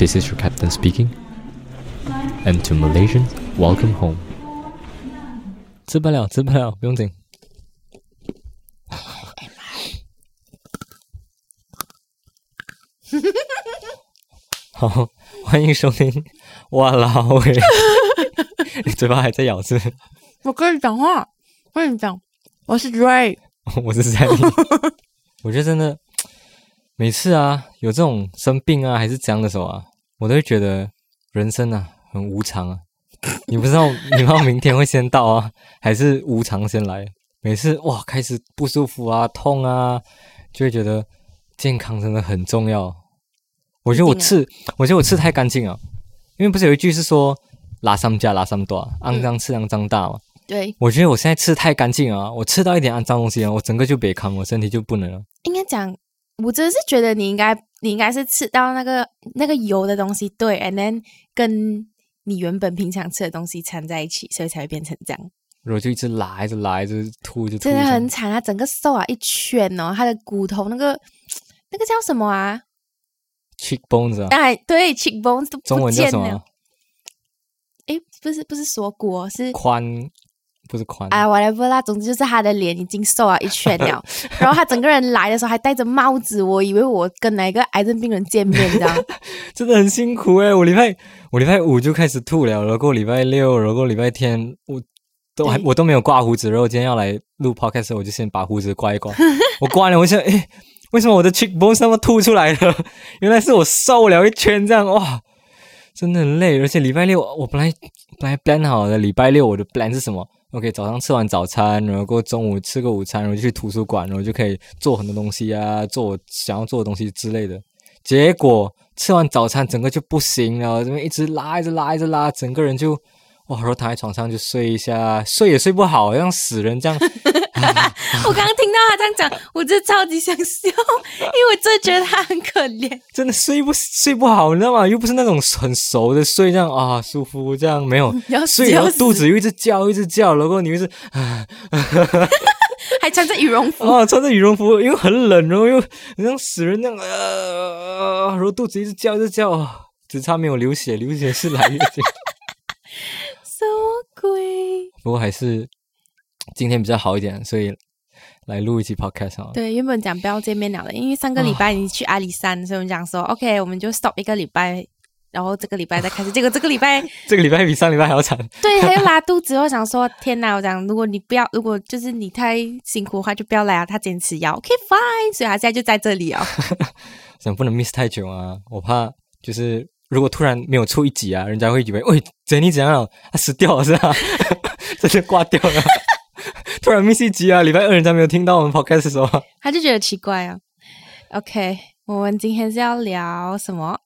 This is your captain speaking. And to Malaysians, welcome home. 吃不了，吃不了，不用紧。好，欢迎收听。哇啦喂，你嘴巴还在咬字？我跟你讲话，我跟你讲，我是 Ray，我是 Sammy。我觉得真的，每次啊有这种生病啊还是这样的时候啊，我都会觉得人生啊很无常啊。你不知道，你不知道明天会先到啊，还是无常先来？每次哇开始不舒服啊、痛啊，就会觉得健康真的很重要。我觉得我吃，我觉得我吃太干净了，因为不是有一句是说“拉三家拉三多，肮脏吃肮脏大”嘛。对，我觉得我现在吃太干净啊，我吃到一点肮脏东西啊，我整个就别康，我身体就不能了。应该讲，我真的是觉得你应该，你应该是吃到那个那个油的东西，对，and then 跟你原本平常吃的东西掺在一起，所以才会变成这样。然后就一直拉，一直拉，一直吐，就真的很惨啊！整个瘦啊一圈哦，他的骨头那个那个叫什么啊？cheekbones 啊？哎，对，cheekbones 都中文叫什么？哎，不是不是锁骨，是髋。不是宽哎，whatever 啦，总之就是他的脸已经瘦了一圈了，然后他整个人来的时候还戴着帽子，我以为我跟哪个癌症病人见面，这样 真的很辛苦哎！我礼拜我礼拜五就开始吐了，然后礼拜六，然后礼拜天我都还我都没有刮胡子，然后今天要来录 podcast，我就先把胡子刮一刮。我刮了，我想诶，为什么我的 cheekbone 那么凸出来了？原来是我瘦了一圈，这样哇，真的很累。而且礼拜六我本来本来 plan 好的，礼拜六我的 plan 是什么？OK，早上吃完早餐，然后过中午吃个午餐，然后就去图书馆，然后就可以做很多东西啊，做我想要做的东西之类的。结果吃完早餐，整个就不行了，这边一直拉，一直拉，一直拉，整个人就哇，然后躺在床上就睡一下，睡也睡不好，像死人这样。我刚刚听到他这样讲，我真的超级想笑，因为我真的觉得他很可怜，真的睡不睡不好，你知道吗？又不是那种很熟的睡，这样啊舒服，这样没有 睡，然后肚子又一直叫，一直叫，然后你又是啊还穿着羽绒服啊，穿着羽绒服，因为很冷，然后又像死人那样啊，然后肚子一直叫，一直叫，只差没有流血，流血是来月经，什么鬼？不过还是。今天比较好一点，所以来录一期 podcast 啊。对，原本讲不要见面了的，因为上个礼拜你去阿里山，所以我们讲说 OK，我们就 stop 一个礼拜，然后这个礼拜再开始。结果这个礼拜，这个礼拜比上礼拜还要惨。对，他又拉肚子，我想说天哪！我讲如果你不要，如果就是你太辛苦的话，就不要来啊。他坚持要 OK fine，所以他现在就在这里啊。想不能 miss 太久啊，我怕就是如果突然没有出一集啊，人家会以为喂 Jenny 怎样了？他死掉了是吧？这就挂掉了。突然 miss 一集啊！礼拜二人家没有听到我们 podcast 的时候，他就觉得奇怪啊。OK，我们今天是要聊什么？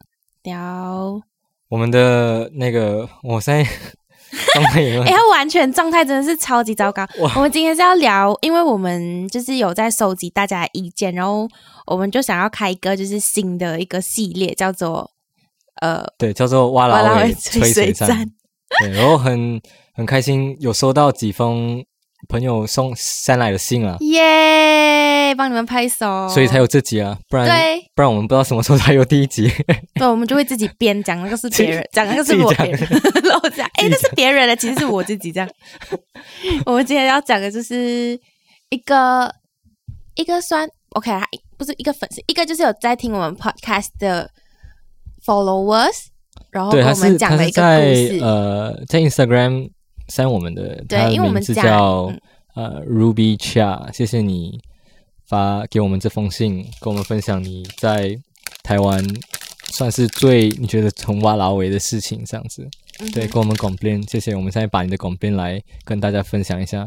聊我们的那个，我现在 状态，哎，他完全状态真的是超级糟糕。我们今天是要聊，因为我们就是有在收集大家的意见，然后我们就想要开一个就是新的一个系列，叫做呃，对，叫做挖老尾吹水站。对，然后很很开心，有收到几封。朋友送山来的信啊，耶！帮你们拍手，所以才有这集啊，不然不然我们不知道什么时候才有第一集。对，我们就会自己编，讲那个是别人，讲那个是我别人，然后讲，哎，那是别人的，其实是我自己这样。我们今天要讲的就是一个一个算 OK 啊，不是一个粉丝，一个就是有在听我们 Podcast 的 followers，然后我们讲了一个故事，呃，在 Instagram。删我们的，他的名字叫呃 Ruby Cha，谢谢你发给我们这封信，跟我们分享你在台湾算是最你觉得从挖老尾的事情这样子，对，跟我们广编，谢谢。我们现在把你的广编来跟大家分享一下，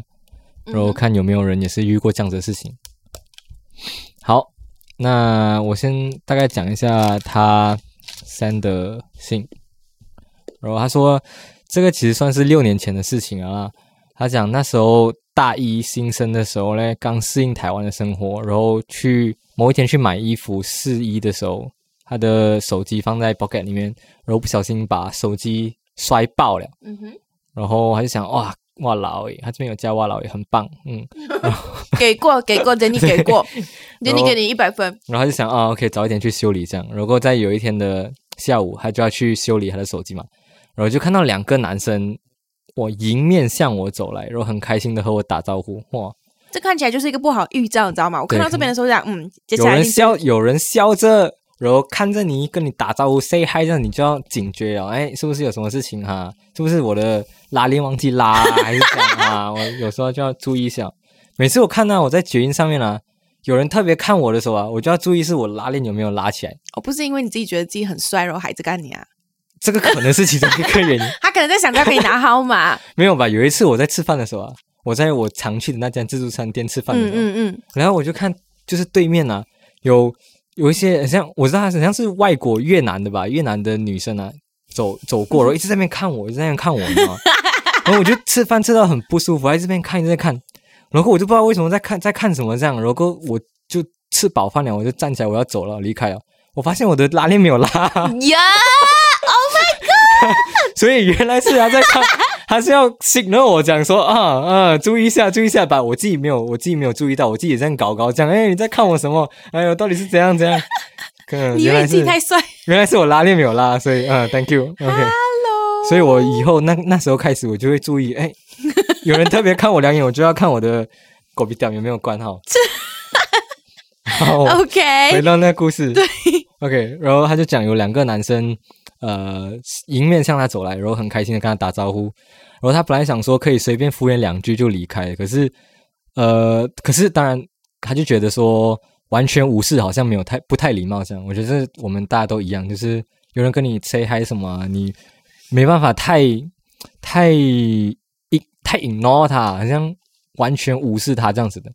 然后看有没有人也是遇过这样子的事情。好，那我先大概讲一下他删的信，然后他说。这个其实算是六年前的事情啊。他讲那时候大一新生的时候呢，刚适应台湾的生活，然后去某一天去买衣服试衣的时候，他的手机放在 pocket 里面，然后不小心把手机摔爆了。嗯哼。然后他就想，哇哇老爷，他这边有加哇老爷，很棒。嗯。给 过给过，等你给过，等你 给你一百分。然后他就想啊，OK，早一点去修理这样。如果在有一天的下午他就要去修理他的手机嘛，然后就看到两个男生，我迎面向我走来，然后很开心的和我打招呼，哇，这看起来就是一个不好预兆，你知道吗？我看到这边的时候讲，嗯，有人笑，有人笑着，然后看着你跟你打招呼，say hi，这样你就要警觉哦，哎，是不是有什么事情哈？是不是我的拉链忘记拉 还是怎样啊？我有时候就要注意一下。每次我看到我在绝音上面啊，有人特别看我的时候啊，我就要注意是我拉链有没有拉起来。哦，不是因为你自己觉得自己很帅，然后孩子干你啊？这个可能是其中一个原因。他可能在想着给你拿号码。没有吧？有一次我在吃饭的时候啊，我在我常去的那家自助餐店吃饭的时候，嗯嗯嗯，然后我就看，就是对面啊有有一些很像我知道他好像是外国越南的吧，越南的女生啊，走走过，然后一直在那边看我，一直在那边看我，你知道吗？然后我就吃饭吃到很不舒服，在这边看，一直在看。然后我就不知道为什么在看在看什么这样，然后我就吃饱饭了，我就站起来我要走了离开了。我发现我的拉链没有拉。呀！Oh my god！所以原来是他在看，他是要 signal 我讲说啊啊，注意一下，注意一下吧。我自己没有，我自己没有注意到，我自己这样搞搞讲，哎，你在看我什么？哎呦，到底是怎样怎样？你以为自己太帅？原来是我拉链没有拉，所以嗯，Thank you。Hello。所以我以后那那时候开始，我就会注意，哎。有人特别看我两眼，我就要看我的狗鼻吊有没有关好。好，OK。回到那个故事，对，OK。然后他就讲有两个男生，呃，迎面向他走来，然后很开心的跟他打招呼。然后他本来想说可以随便敷衍两句就离开，可是，呃，可是当然他就觉得说完全无视好像没有太不太礼貌这样。我觉得我们大家都一样，就是有人跟你 say hi 什么，你没办法太太。太 ignore 他，好像完全无视他这样子的，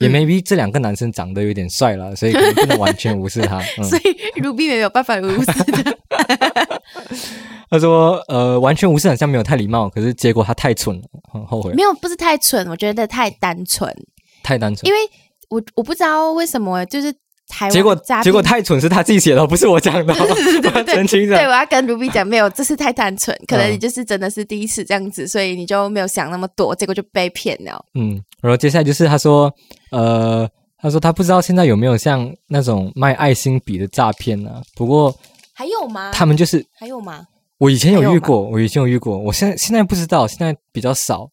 也 maybe 这两个男生长得有点帅了，所以可能不能完全无视他。所以 Ruby 没有办法无视他。他说：“呃，完全无视好像没有太礼貌，可是结果他太蠢了，很后悔。没有，不是太蠢，我觉得太单纯，太单纯。因为我我不知道为什么，就是。”结果结果太蠢是他自己写的，不是我讲的。澄清对，我要跟卢比讲，没有，这是太单纯，可能你就是真的是第一次这样子，所以你就没有想那么多，结果就被骗了。嗯，然后接下来就是他说，呃，他说他不知道现在有没有像那种卖爱心笔的诈骗呢？不过还有吗？他们就是还有吗？我以前有遇过，我以前有遇过，我现在现在不知道，现在比较少，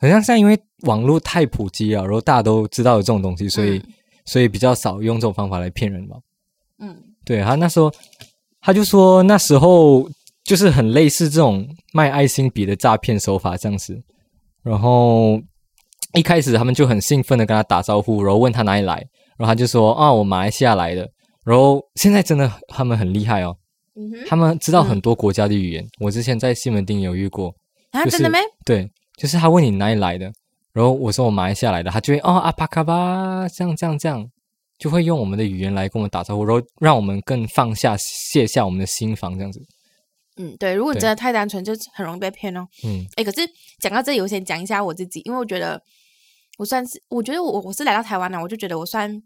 好像现在因为网络太普及了，然后大家都知道有这种东西，所以。所以比较少用这种方法来骗人嘛。嗯，对他那时候他就说那时候就是很类似这种卖爱心笔的诈骗手法这样子。然后一开始他们就很兴奋的跟他打招呼，然后问他哪里来，然后他就说啊我马来西亚来的。然后现在真的他们很厉害哦，他们知道很多国家的语言。我之前在西门町有遇过啊，真的没？对，就是他问你哪里来的。然后我说我马来西亚来的，他就会哦阿巴卡巴这样这样这样，就会用我们的语言来跟我们打招呼，然后让我们更放下卸下我们的心防这样子。嗯，对，如果你真的太单纯，就很容易被骗哦。嗯，哎，可是讲到这里，我先讲一下我自己，因为我觉得我算是，我觉得我我是来到台湾了，我就觉得我算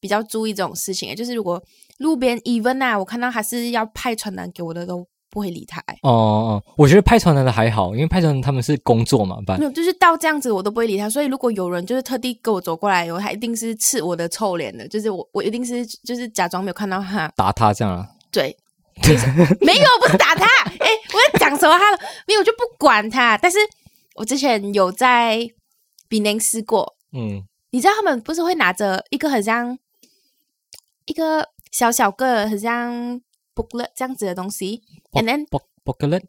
比较注意这种事情，就是如果路边 even 啊，我看到还是要派传单给我的都。不会理他哦哦，我觉得派传单的还好，因为派传单他们是工作嘛，没有，就是到这样子我都不会理他。所以如果有人就是特地跟我走过来，我他一定是刺我的臭脸的，就是我我一定是就是假装没有看到他，打他这样啊？对，没有，不是打他，哎，我在讲什么？他没有我就不管他。但是我之前有在比邻试过，嗯，你知道他们不是会拿着一个很像一个小小个很像。booklet 这样子的东西，and then booklet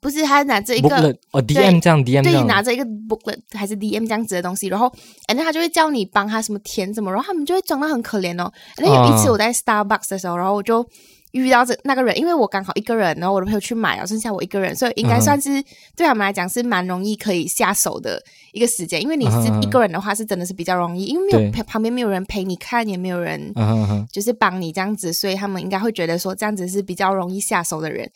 不是他拿着一个哦 DM 这样 DM 对拿着一个 booklet 还是 DM 这样子的东西，然后 and then 他就会叫你帮他什么填什么，然后他们就会装的很可怜哦。那有一次我在 Starbucks 的时候，然后我就。遇到这那个人，因为我刚好一个人，然后我的朋友去买了，剩下我一个人，所以应该算是对他们来讲是蛮容易可以下手的一个时间。因为你是一个人的话，是真的是比较容易，因为没有旁旁边没有人陪你看，也没有人就是帮你这样子，所以他们应该会觉得说这样子是比较容易下手的人。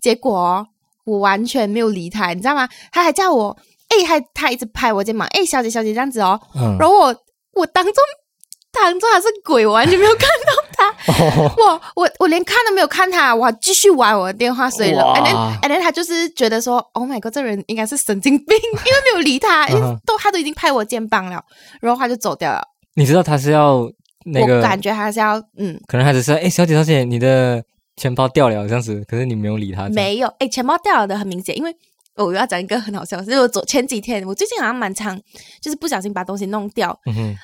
结果我完全没有理他，你知道吗？他还叫我哎，还他一直拍我肩膀，哎，小姐小姐这样子哦，然后我我当中。当中他是鬼，我完全没有看到他。我我我连看都没有看他，我继续玩我的电话，所以了。And then and then 他就是觉得说，Oh my god，这人应该是神经病，因为没有理他，因为都他都已经拍我肩膀了，然后他就走掉了。你知道他是要那个？感觉他是要嗯，可能他只是哎，小姐小姐，你的钱包掉了这样子，可是你没有理他。没有，哎，钱包掉了的很明显，因为我要讲一个很好笑，是我昨前几天，我最近好像蛮常，就是不小心把东西弄掉，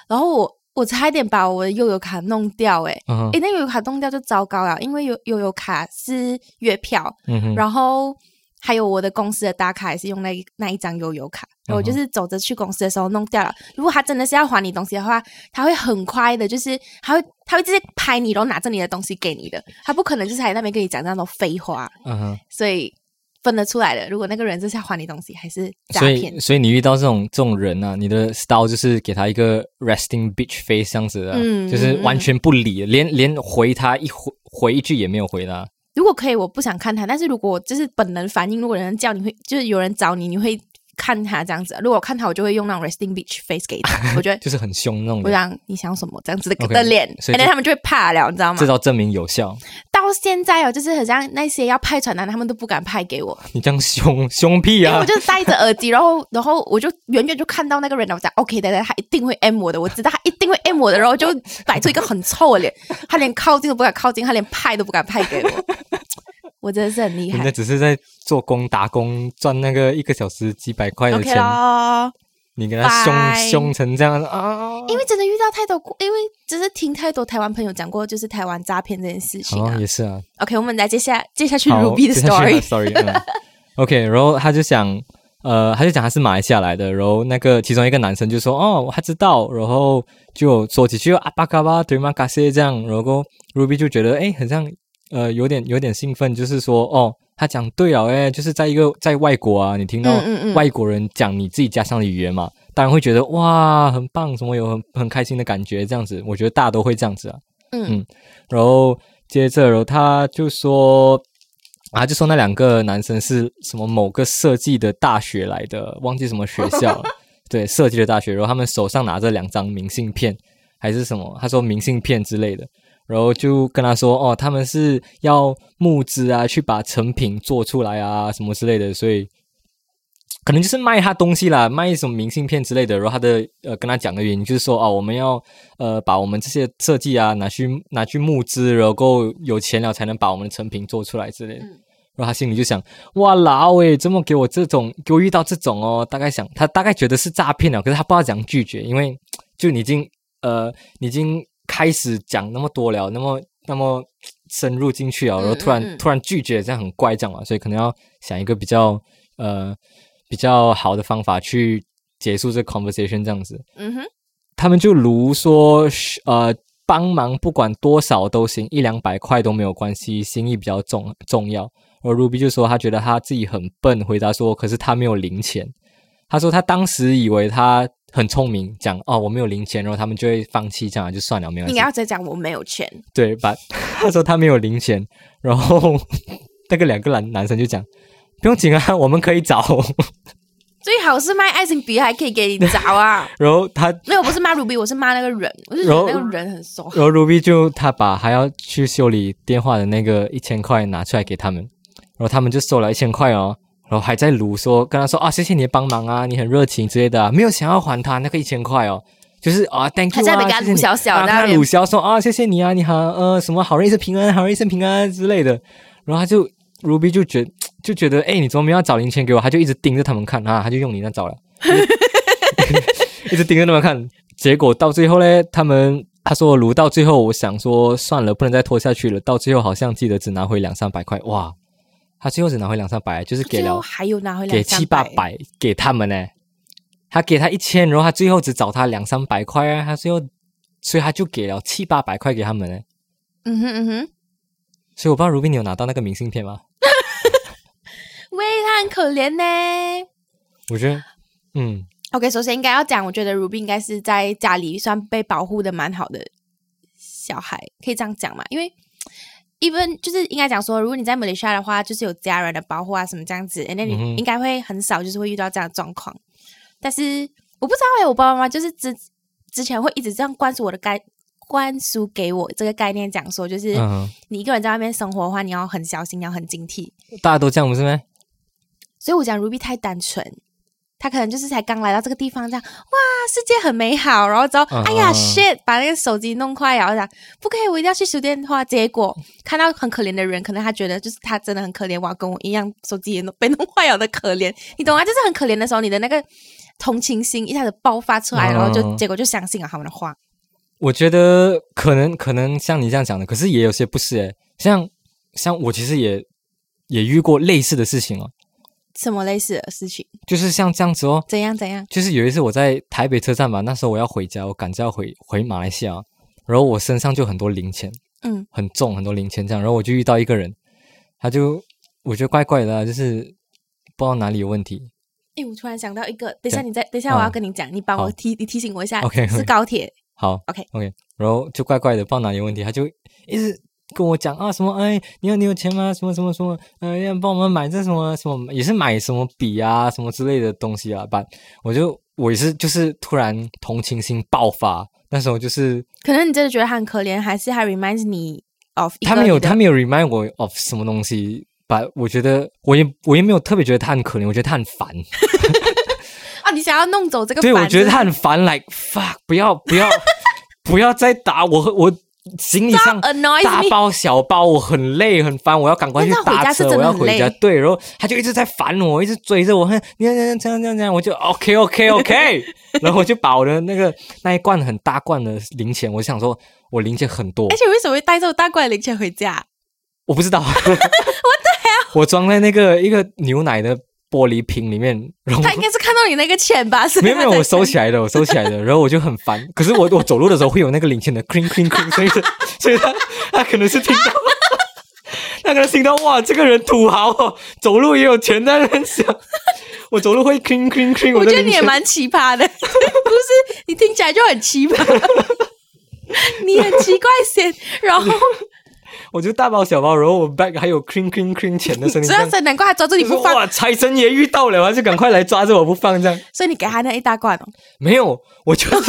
然后我我差一点把我的悠游卡弄掉，哎，哎，那悠游卡弄掉就糟糕了，因为悠悠游卡是月票，然后。还有我的公司的打卡也是用那那一张悠游卡，我就是走着去公司的时候弄掉了。如果他真的是要还你东西的话，他会很快的，就是他会他会直接拍你，然后拿着你的东西给你的，他不可能就是在那边跟你讲那种废话。所以分得出来的，如果那个人就是想还你东西，还是诈骗。所以，所以你遇到这种这种人啊，你的 style 就是给他一个 resting bitch face 这样子的，就是完全不理，连连回他一回回一句也没有回他。如果可以，我不想看他。但是如果就是本能反应，如果有人叫你会，就是有人找你，你会。看他这样子，如果我看他，我就会用那种 resting beach face 给他。我觉得就是很凶那种。我想你想什么这样子的的脸，所以他们就会怕了，你知道吗？这招证明有效。到现在哦，就是好像那些要派传单，他们都不敢派给我。你这样凶凶屁啊！我就戴着耳机，然后然后我就远远就看到那个人了。我讲 OK 的，他一定会 M 我的，我知道他一定会 M 我的，然后就摆出一个很臭的脸，他连靠近都不敢靠近，他连派都不敢派给我。我真的是很厉害。人家只是在做工打工赚那个一个小时几百块的钱。你跟他凶凶成这样啊？因为真的遇到太多，因为只是听太多台湾朋友讲过，就是台湾诈骗这件事情啊。也是啊。OK，我们来接下接下去 Ruby 的 story。Sorry。OK，然后他就想，呃，他就讲他是马来西亚来的，然后那个其中一个男生就说，哦，他知道，然后就说几句阿巴嘎巴对吗？嘎西这样，然后 Ruby 就觉得，哎，很像。呃，有点有点兴奋，就是说，哦，他讲对了，哎，就是在一个在外国啊，你听到外国人讲你自己家乡的语言嘛，当然会觉得哇，很棒，什么有很很开心的感觉，这样子，我觉得大家都会这样子啊，嗯，然后接着，然后他就说，啊，就说那两个男生是什么某个设计的大学来的，忘记什么学校，对，设计的大学，然后他们手上拿着两张明信片，还是什么，他说明信片之类的。然后就跟他说：“哦，他们是要募资啊，去把成品做出来啊，什么之类的，所以可能就是卖他东西啦，卖什么明信片之类的。然后他的呃，跟他讲的原因就是说，哦，我们要呃，把我们这些设计啊拿去拿去募资，然后够有钱了才能把我们的成品做出来之类的。然后他心里就想：哇，老诶，这么给我这种，给我遇到这种哦？大概想他大概觉得是诈骗了，可是他不知道怎样拒绝，因为就已经呃，已经。”开始讲那么多了，那么那么深入进去啊，然后突然突然拒绝，这样很怪，这样嘛，所以可能要想一个比较呃比较好的方法去结束这 conversation 这样子。嗯哼，他们就如说呃帮忙，不管多少都行，一两百块都没有关系，心意比较重重要。而 Ruby 就说他觉得他自己很笨，回答说可是他没有零钱。他说他当时以为他。很聪明，讲哦，我没有零钱，然后他们就会放弃，这样就算了，没有。你要再讲我没有钱，对吧？他说他没有零钱，然后 那个两个男男生就讲不用紧啊，我们可以找。最好是卖爱心笔，还可以给你找啊。然后他没有，不是骂 Ruby，我是骂那个人，我就觉得那个人很怂。然后 Ruby 就他把还要去修理电话的那个一千块拿出来给他们，然后他们就收了一千块哦。然后还在鲁说，跟他说啊，谢谢你的帮忙啊，你很热情之类的，没有想要还他那个一千块哦，就是啊，thank you 啊，谢谢鲁小小，他鲁小说啊，谢谢你啊，你好，呃，什么好人一生平安，好人一生平安之类的。然后他就 Ruby 就觉就觉得，哎，你怎么没有找零钱给我？他就一直盯着他们看啊，他就用你那找了，一直盯着他们看。结果到最后嘞，他们他说鲁到最后，我想说算了，不能再拖下去了。到最后好像记得只拿回两三百块，哇。他最后只拿回两三百，就是给了，还有拿回给七八百给他们呢。他给他一千，然后他最后只找他两三百块啊。他最后，所以他就给了七八百块给他们呢。嗯哼嗯哼。所以我不知道如冰你有拿到那个明信片吗？喂，他很可怜呢。我觉得，嗯。OK，首先应该要讲，我觉得如冰应该是在家里算被保护的蛮好的小孩，可以这样讲嘛？因为。Even 就是应该讲说，如果你在马来西亚的话，就是有家人的保护啊，什么这样子，那你应该会很少就是会遇到这样的状况。但是我不知道哎，我爸爸妈妈就是之之前会一直这样灌输我的概灌输给我这个概念，讲说就是你一个人在外面生活的话，你要很小心，要很警惕。大家都这样不是吗？所以我讲 Ruby 太单纯。他可能就是才刚来到这个地方，这样哇，世界很美好，然后之后哎呀 shit，把那个手机弄坏，然后讲不可以，我一定要去修电话。结果看到很可怜的人，可能他觉得就是他真的很可怜，哇，跟我一样，手机也弄被弄坏了的可怜，你懂吗？就是很可怜的时候，你的那个同情心一下子爆发出来，然后就结果就相信了他们的话。我觉得可能可能像你这样讲的，可是也有些不是诶，像像我其实也也遇过类似的事情哦。什么类似的事情？就是像这样子哦。怎样怎样？就是有一次我在台北车站吧，那时候我要回家，我赶着要回回马来西亚，然后我身上就很多零钱，嗯，很重很多零钱这样，然后我就遇到一个人，他就我觉得怪怪的，就是不知道哪里有问题。哎，我突然想到一个，等一下你再等一下，我要跟你讲，你帮我提你提醒我一下，OK，是高铁。好，OK，OK，然后就怪怪的，不知道哪里有问题，他就一直跟我讲啊什么，哎，你有你有钱吗？什么什么什么，嗯，要帮我们买这什么什么，也是买什么笔啊什么之类的东西啊。把我就我也是就是突然同情心爆发，那时候就是可能你真的觉得他很可怜，还是他 reminds me of 他没有他没有 remind 我 of 什么东西，把我觉得我也我也没有特别觉得他很可怜，我觉得他很烦。啊！你想要弄走这个？对，我觉得他很烦，like fuck，不要不要不要再打我！我行李箱大包小包，我很累很烦，我要赶快去打车，我要回家。对，然后他就一直在烦我，一直追着我，哼，你看这样这样这样这样，我就 OK OK OK，然后我就把我的那个那一罐很大罐的零钱，我想说我零钱很多，而且为什么会带这么大罐零钱回家？我不知道，我对啊，我装在那个一个牛奶的。玻璃瓶里面，他应该是看到你那个钱吧？是没有没有，我收起来的，我收起来的。然后我就很烦，可是我我走路的时候会有那个零钱的 cling cling cling，所以所以他他可能是听到，他可能听到哇，这个人土豪哦，走路也有钱在那想，我走路会 cling cling cling。我觉得你也蛮奇葩的，不是？你听起来就很奇葩，你很奇怪先，然后。我就大包小包，然后我 bag 还有 cling cling cling 钱的声音，这样子难怪他抓住你不放。哇，财神爷遇到了，他就赶快来抓着我不放，这样。所以你给他那一大罐哦？没有，我就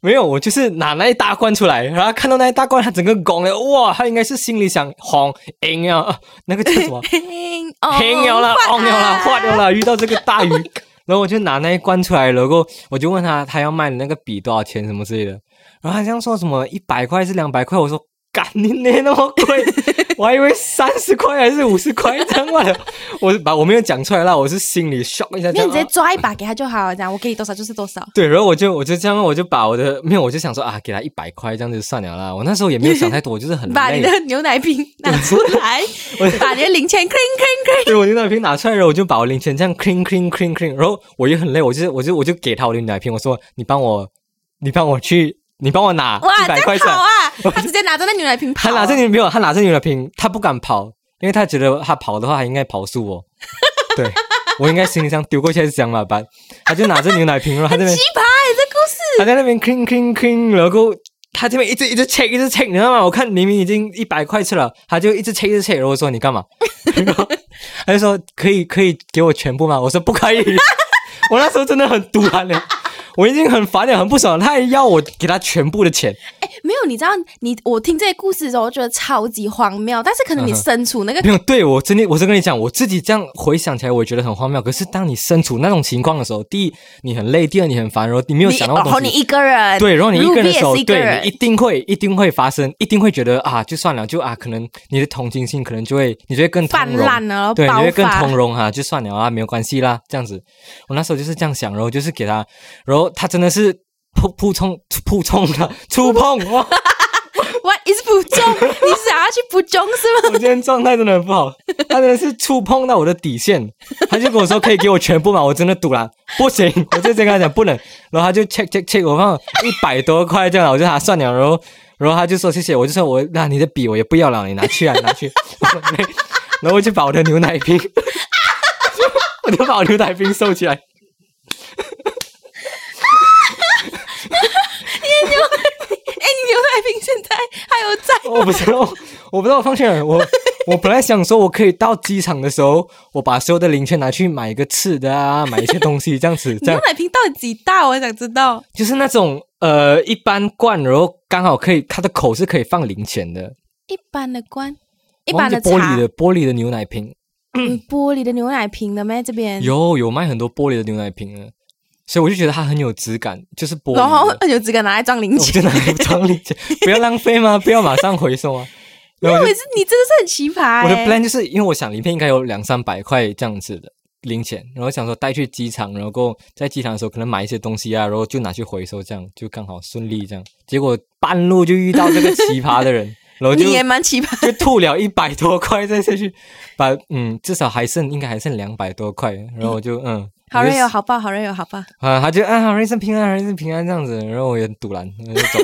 没有，我就是拿那一大罐出来，然后看到那一大罐，他整个拱了，哇，他应该是心里想红赢啊，那个叫什么？赢了，了，红了，化掉了，遇到这个大鱼，然后我就拿那一罐出来，然后我就问他，他要卖的那个笔多少钱，什么之类的。然后好像说什么一百块是两百块，我说干你那那么贵，我还以为三十块还是五十块这样的，我把我没有讲出来啦，我是心里 shock 一下。你直接抓一把给他就好了，这样我给你多少就是多少。对，然后我就我就这样，我就把我的没有，我就想说啊，给他一百块这样子算了啦。我那时候也没有想太多，我就是很把你的牛奶瓶 拿出来，我把你的零钱 clean clean clean。对，我牛奶瓶拿出来，然后我就把我零钱这样 clean clean clean clean。然后我也很累，我就我就我就给他我的牛奶瓶，我说你帮我，你帮我去。你帮我拿一百块钱啊！他直接拿着那牛奶瓶跑。他拿着牛没有，他拿着牛奶瓶，他不敢跑，因为他觉得他跑的话，他应该跑输我。对，我应该行李箱丢过去还是怎样嘛？办？他就拿着牛奶瓶，然后他这边奇葩这故事。他在那边 clean clean clean，然后他这边一直一直 check 一直 check，你知道吗？我看明明已经一百块去了，他就一直 check 一直 check，然后我说你干嘛？他就说可以可以给我全部吗？我说不可以。我那时候真的很堵他呢。我已经很烦了，很不爽，他还要我给他全部的钱。哎，没有，你知道，你我听这些故事的时候，我觉得超级荒谬。但是可能你身处那个，没有，对我真的，我是跟你讲，我自己这样回想起来，我也觉得很荒谬。可是当你身处那种情况的时候，第一你很累，第二你很烦，然后你没有想到东西。然后你一个人，对，然后你一个人的时候，对，你一定会，一定会发生，一定会觉得啊，就算了，就啊，可能你的同情心可能就会，你就会更泛滥了，对，你会更通融哈，就算了啊，没有关系啦，这样子。我那时候就是这样想，然后就是给他，然后他真的是。扑扑冲扑冲的触碰哇！What is 扑中？你想要去扑中是吗？我今天状态真的很不好，他真的是触碰到我的底线，他就跟我说可以给我全部嘛，我真的赌了，不行，我就先跟他讲不能，然后他就 check check check，我放一百多块这样，我就他算了，然后然后他就说谢谢，我就说我那你的笔我也不要了，你拿去啊，拿去，然后我就把我的牛奶瓶，我就把我牛奶瓶收起来。牛奶瓶，哎，你牛奶瓶现在还有在？我不知道，我不知道方向。我 我本来想说，我可以到机场的时候，我把所有的零钱拿去买一个吃的啊，买一些东西这样子。牛奶瓶到底几大？我想知道。就是那种呃一般罐，然后刚好可以，它的口是可以放零钱的。一般的罐，一般的玻璃的玻璃的牛奶瓶。玻璃的牛奶瓶的咩？这边有有卖很多玻璃的牛奶瓶的，所以我就觉得它很有质感，就是玻璃，然后很有质感，拿来装零钱，就拿来装零钱，不要浪费吗？不要马上回收啊！因为是你真的是很奇葩。我的 plan 就是因为我想，里面应该有两三百块这样子的零钱，然后想说带去机场，然后在机场的时候可能买一些东西啊，然后就拿去回收，这样就刚好顺利这样。结果半路就遇到这个奇葩的人。然后 你也蛮奇葩，就吐了一百多块再下去，把嗯至少还剩应该还剩两百多块，然后我就嗯好人有好报，好人有好报啊，他就啊好人一生平安，好人一生平安这样子，然后我也堵拦，就走。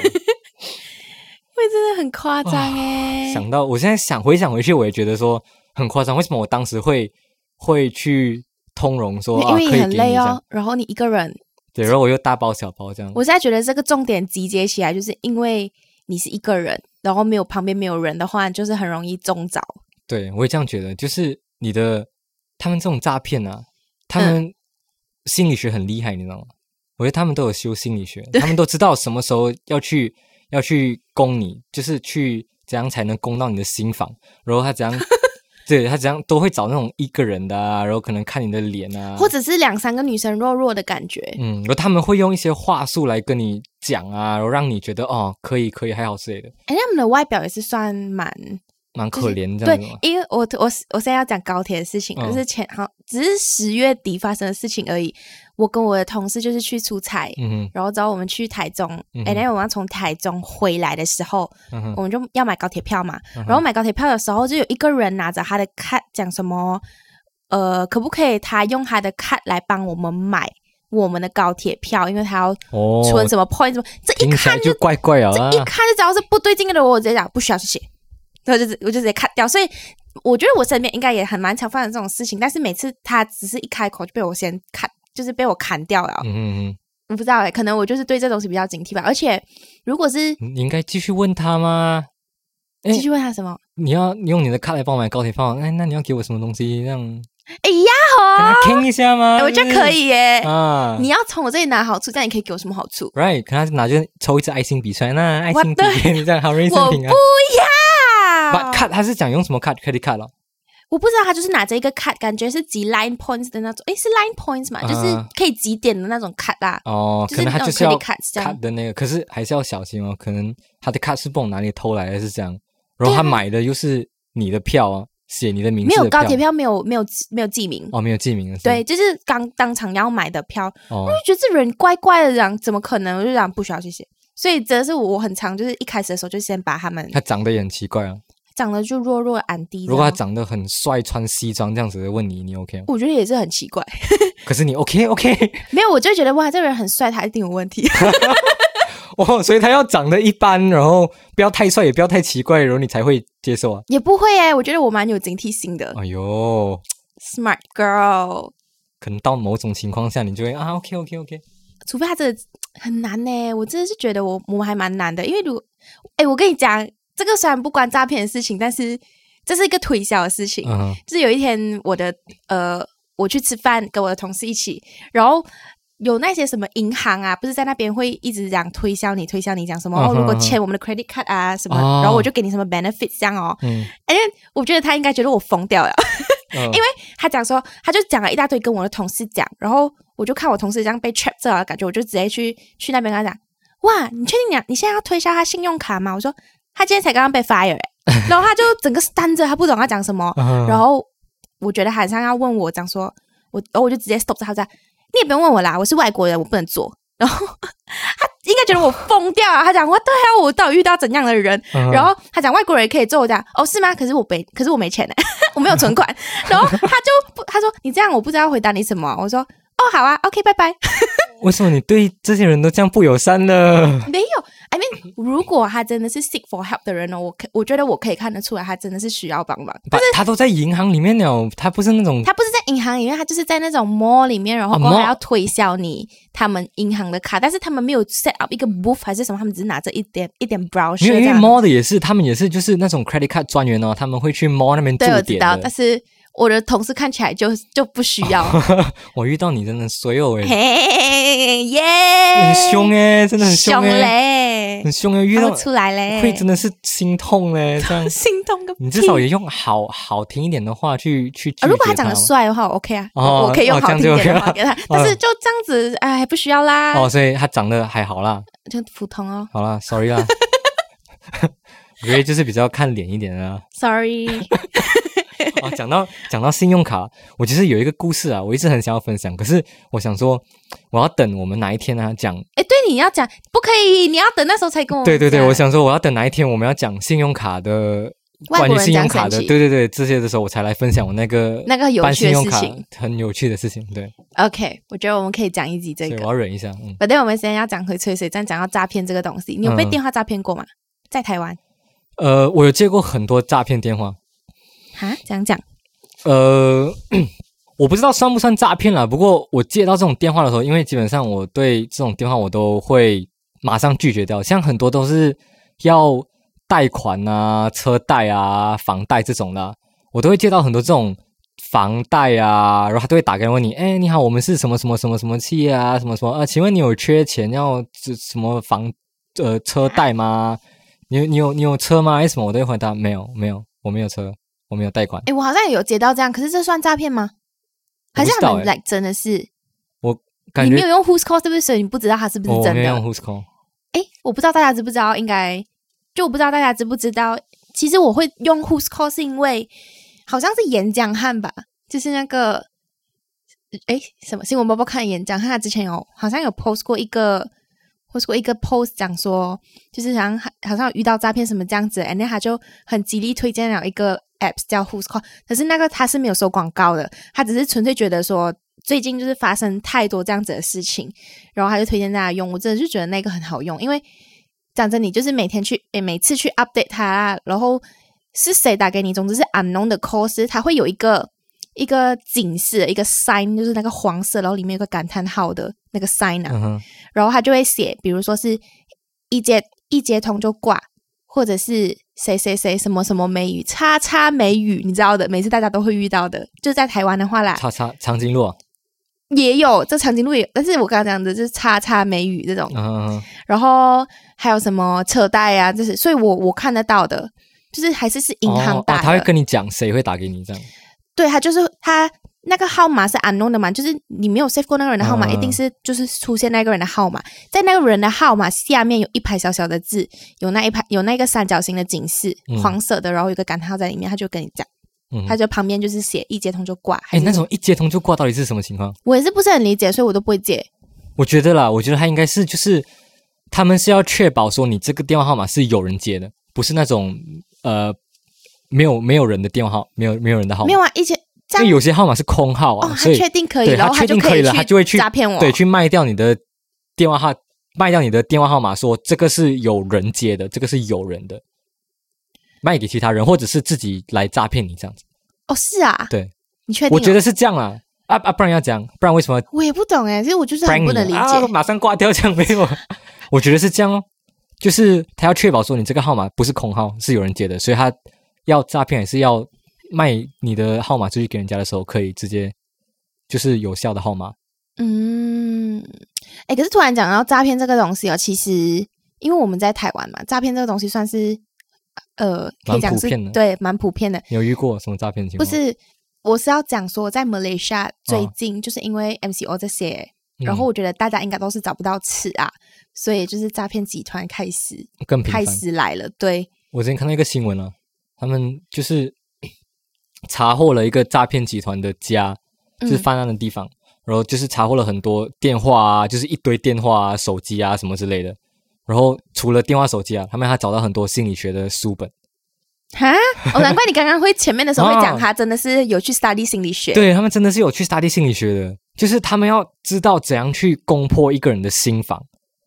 会真的很夸张哎！想到我现在想回想回去，我也觉得说很夸张。为什么我当时会会去通融说因为你很累哦，然后你一个人对，然后我又大包小包这样。我现在觉得这个重点集结起来，就是因为你是一个人。然后没有旁边没有人的话，就是很容易中招。对，我也这样觉得。就是你的他们这种诈骗啊，他们心理学很厉害，你知道吗？我觉得他们都有修心理学，他们都知道什么时候要去要去攻你，就是去怎样才能攻到你的心房，然后他怎样。对他怎样都会找那种一个人的啊，然后可能看你的脸啊，或者是两三个女生弱弱的感觉。嗯，然后他们会用一些话术来跟你讲啊，然后让你觉得哦，可以可以，还好之类的。哎，他们的外表也是算蛮。蛮可怜这样对，因为我我我现在要讲高铁的事情，就是前好只是十月底发生的事情而已。我跟我的同事就是去出差，然后之后我们去台中，哎，那我们要从台中回来的时候，我们就要买高铁票嘛。然后买高铁票的时候，就有一个人拿着他的卡讲什么，呃，可不可以他用他的卡来帮我们买我们的高铁票？因为他要存什么 point 什么，这一看就怪怪啊，这一看就知道是不对劲的。我直接讲不需要谢谢。然后就我就直接砍掉，所以我觉得我身边应该也很蛮常发生这种事情，但是每次他只是一开口就被我先砍，就是被我砍掉了。嗯嗯，我不知道哎，可能我就是对这东西比较警惕吧。而且如果是你应该继续问他吗？继续问他什么？你要用你的卡来帮我买高铁票？哎，那你要给我什么东西？让哎呀好，听一下吗？我觉得可以耶。啊，你要从我这里拿好处，这样你可以给我什么好处？Right，可能拿就抽一支爱心笔出来，那爱心笔给你这样好人生平安。不要。卡他是讲用什么卡可以卡了？我不知道，他就是拿着一个卡，感觉是集 line points 的那种。诶，是 line points 嘛？就是可以集点的那种卡啦。哦，可能他就是要卡的那个，可是还是要小心哦。可能他的 cut 是从哪里偷来的？是这样。然后他买的又是你的票啊，写你的名字。没有高铁票，没有没有没有记名哦，没有记名。对，就是刚当场要买的票。我就觉得这人怪怪的，这样怎么可能？我就讲不需要去写。所以真的是我很常就是一开始的时候就先把他们。他长得也很奇怪啊。长得就弱弱安低。如果他长得很帅，穿西装这样子问你，你 OK 吗？我觉得也是很奇怪。可是你 OK OK？没有，我就觉得哇，这个人很帅，他一定有问题。哦，所以他要长得一般，然后不要太帅，也不要太奇怪，然后你才会接受啊？也不会哎，我觉得我蛮有警惕性的。哎呦，Smart girl。可能到某种情况下，你就会啊 OK OK OK。除非他这很难呢，我真的是觉得我我还蛮难的，因为如哎，我跟你讲。这个虽然不关诈骗的事情，但是这是一个推销的事情。就是有一天，我的呃，我去吃饭，跟我的同事一起，然后有那些什么银行啊，不是在那边会一直讲推销你，推销你讲什么？哦，如果签我们的 credit card 啊什么，然后我就给你什么 benefits 这样哦。嗯，因为我觉得他应该觉得我疯掉了，因为他讲说，他就讲了一大堆，跟我的同事讲，然后我就看我同事这样被 trap 着，感觉我就直接去去那边跟他讲，哇，你确定你你现在要推销他信用卡吗？我说。他今天才刚刚被 fire，然后他就整个单着，他不懂他讲什么，然后我觉得好像要问我讲说，我然后我就直接 stop 他，说你也不用问我啦，我是外国人，我不能做。然后他应该觉得我疯掉啊，他讲我对啊，我到底遇到怎样的人？然后他讲外国人也可以做，我讲哦是吗？可是我没，可是我没钱呢，我没有存款。然后他就不，他说你这样我不知道回答你什么。我说哦好啊，OK 拜拜。为什么你对这些人都这样不友善呢？没有。I mean，如果他真的是 seek for help 的人呢，我可我觉得我可以看得出来，他真的是需要帮忙。但是他都在银行里面呢，他不是那种，他不是在银行里面，他就是在那种 mall 里面，然后还要推销你他们银行的卡，但是他们没有 set up 一个 booth 还是什么，他们只是拿着一点一点 browser。因为 mall 的也是，他们也是就是那种 credit card 专员哦，他们会去 mall 那边驻点的。但是我的同事看起来就就不需要。我遇到你真的所有哎，耶，很凶哎，真的很凶嘞。很凶的遇到出来嘞，会真的是心痛嘞，这样心痛个。你至少也用好好听一点的话去去。如果他长得帅的话，OK 啊，我可以用好听一点的话给他。但是就这样子，哎，不需要啦。哦，所以他长得还好啦，就普通哦。好啦 s o r r y 啦。我觉得就是比较看脸一点啊。Sorry。哦，讲到讲到信用卡，我其实有一个故事啊，我一直很想要分享，可是我想说，我要等我们哪一天呢讲？哎，对，你要讲不可以，你要等那时候才跟我。对对对，我想说我要等哪一天我们要讲信用卡的，关于信用卡的，对对对，这些的时候我才来分享我那个那个有趣的事情，很有趣的事情。对，OK，我觉得我们可以讲一集这个，我要忍一下。嗯，反正我们现在要讲回吹水，再讲到诈骗这个东西，你有被电话诈骗过吗？在台湾？呃，我有接过很多诈骗电话。哈，讲讲。呃，我不知道算不算诈骗了。不过我接到这种电话的时候，因为基本上我对这种电话我都会马上拒绝掉。像很多都是要贷款啊、车贷啊、房贷这种的，我都会接到很多这种房贷啊，然后他都会打给问你：“哎，你好，我们是什么什么什么什么企业啊？什么什么啊？请问你有缺钱要什什么房呃车贷吗？你你有你有车吗？还是什么？”我都会回答：“没有，没有，我没有车。”我没有贷款。哎，我好像有接到这样，可是这算诈骗吗？还是他们来真的是？我感觉你没有用 Who's Call 是不是？所以你不知道他是不是真的？用 Who's Call。哎，我不知道大家知不知道，应该就我不知道大家知不知道。其实我会用 Who's Call 是因为好像是演讲汉吧，就是那个哎什么新闻播报看演讲汉，他之前有好像有 post 过一个。或是过一个 post 讲说，就是好像好像遇到诈骗什么这样子，然后他就很极力推荐了一个 apps 叫 Who's Call，可是那个他是没有收广告的，他只是纯粹觉得说最近就是发生太多这样子的事情，然后他就推荐大家用。我真的就觉得那个很好用，因为讲真，你就是每天去诶，每次去 update 它，然后是谁打给你，总之是 unknown 的 call，是它会有一个一个警示，一个 sign，就是那个黄色，然后里面有个感叹号的。那个 sign 啊，然后他就会写，比如说是一接一接通就挂，或者是谁谁谁什么什么美语，叉叉美语，你知道的，每次大家都会遇到的，就在台湾的话啦，叉叉长颈鹿也有，这长颈鹿也，但是我刚刚讲的就是叉叉美语这种，然后还有什么车贷啊，就是，所以我我看得到的，就是还是是银行打，他会跟你讲谁会打给你这样，对他就是他。那个号码是 unknown 的嘛？就是你没有 save 过那个人的号码，一定是就是出现那个人的号码，在那个人的号码下面有一排小小的字，有那一排有那个三角形的警示，黄色的，然后有个感叹号在里面，他就跟你讲，他就旁边就是写一接通就挂。哎，那种一接通就挂到底是什么情况？我也是不是很理解，所以我都不会接。我觉得啦，我觉得他应该是就是他们是要确保说你这个电话号码是有人接的，不是那种呃没有没有人的电话号，没有没有人的号码。没有啊，一接。因为有些号码是空号啊，所以确定可以，然后他就可以了，他就会去诈骗我，对，去卖掉你的电话号，卖掉你的电话号码，说这个是有人接的，这个是有人的，卖给其他人，或者是自己来诈骗你这样子。哦，是啊，对，你确定？我觉得是这样啊，啊啊，不然要讲，不然为什么？我也不懂哎，其实我就是很不能理解，马上挂掉这样没有？我觉得是这样哦，就是他要确保说你这个号码不是空号，是有人接的，所以他要诈骗也是要。卖你的号码出去给人家的时候，可以直接就是有效的号码。嗯，哎，可是突然讲到诈骗这个东西哦，其实因为我们在台湾嘛，诈骗这个东西算是呃，可以讲是对蛮普遍的。有遇过什么诈骗情况？不是，我是要讲说，在马来西亚最近就是因为 MCO 这些，然后我觉得大家应该都是找不到吃啊，所以就是诈骗集团开始更开始来了。对，我之前看到一个新闻啊，他们就是。查获了一个诈骗集团的家，就是犯案的地方，然后就是查获了很多电话啊，就是一堆电话啊、手机啊什么之类的。然后除了电话、手机啊，他们还找到很多心理学的书本。哈，哦，难怪你刚刚会前面的时候会讲，他真的是有去 study 心理学。对他们真的是有去 study 心理学的，就是他们要知道怎样去攻破一个人的心防，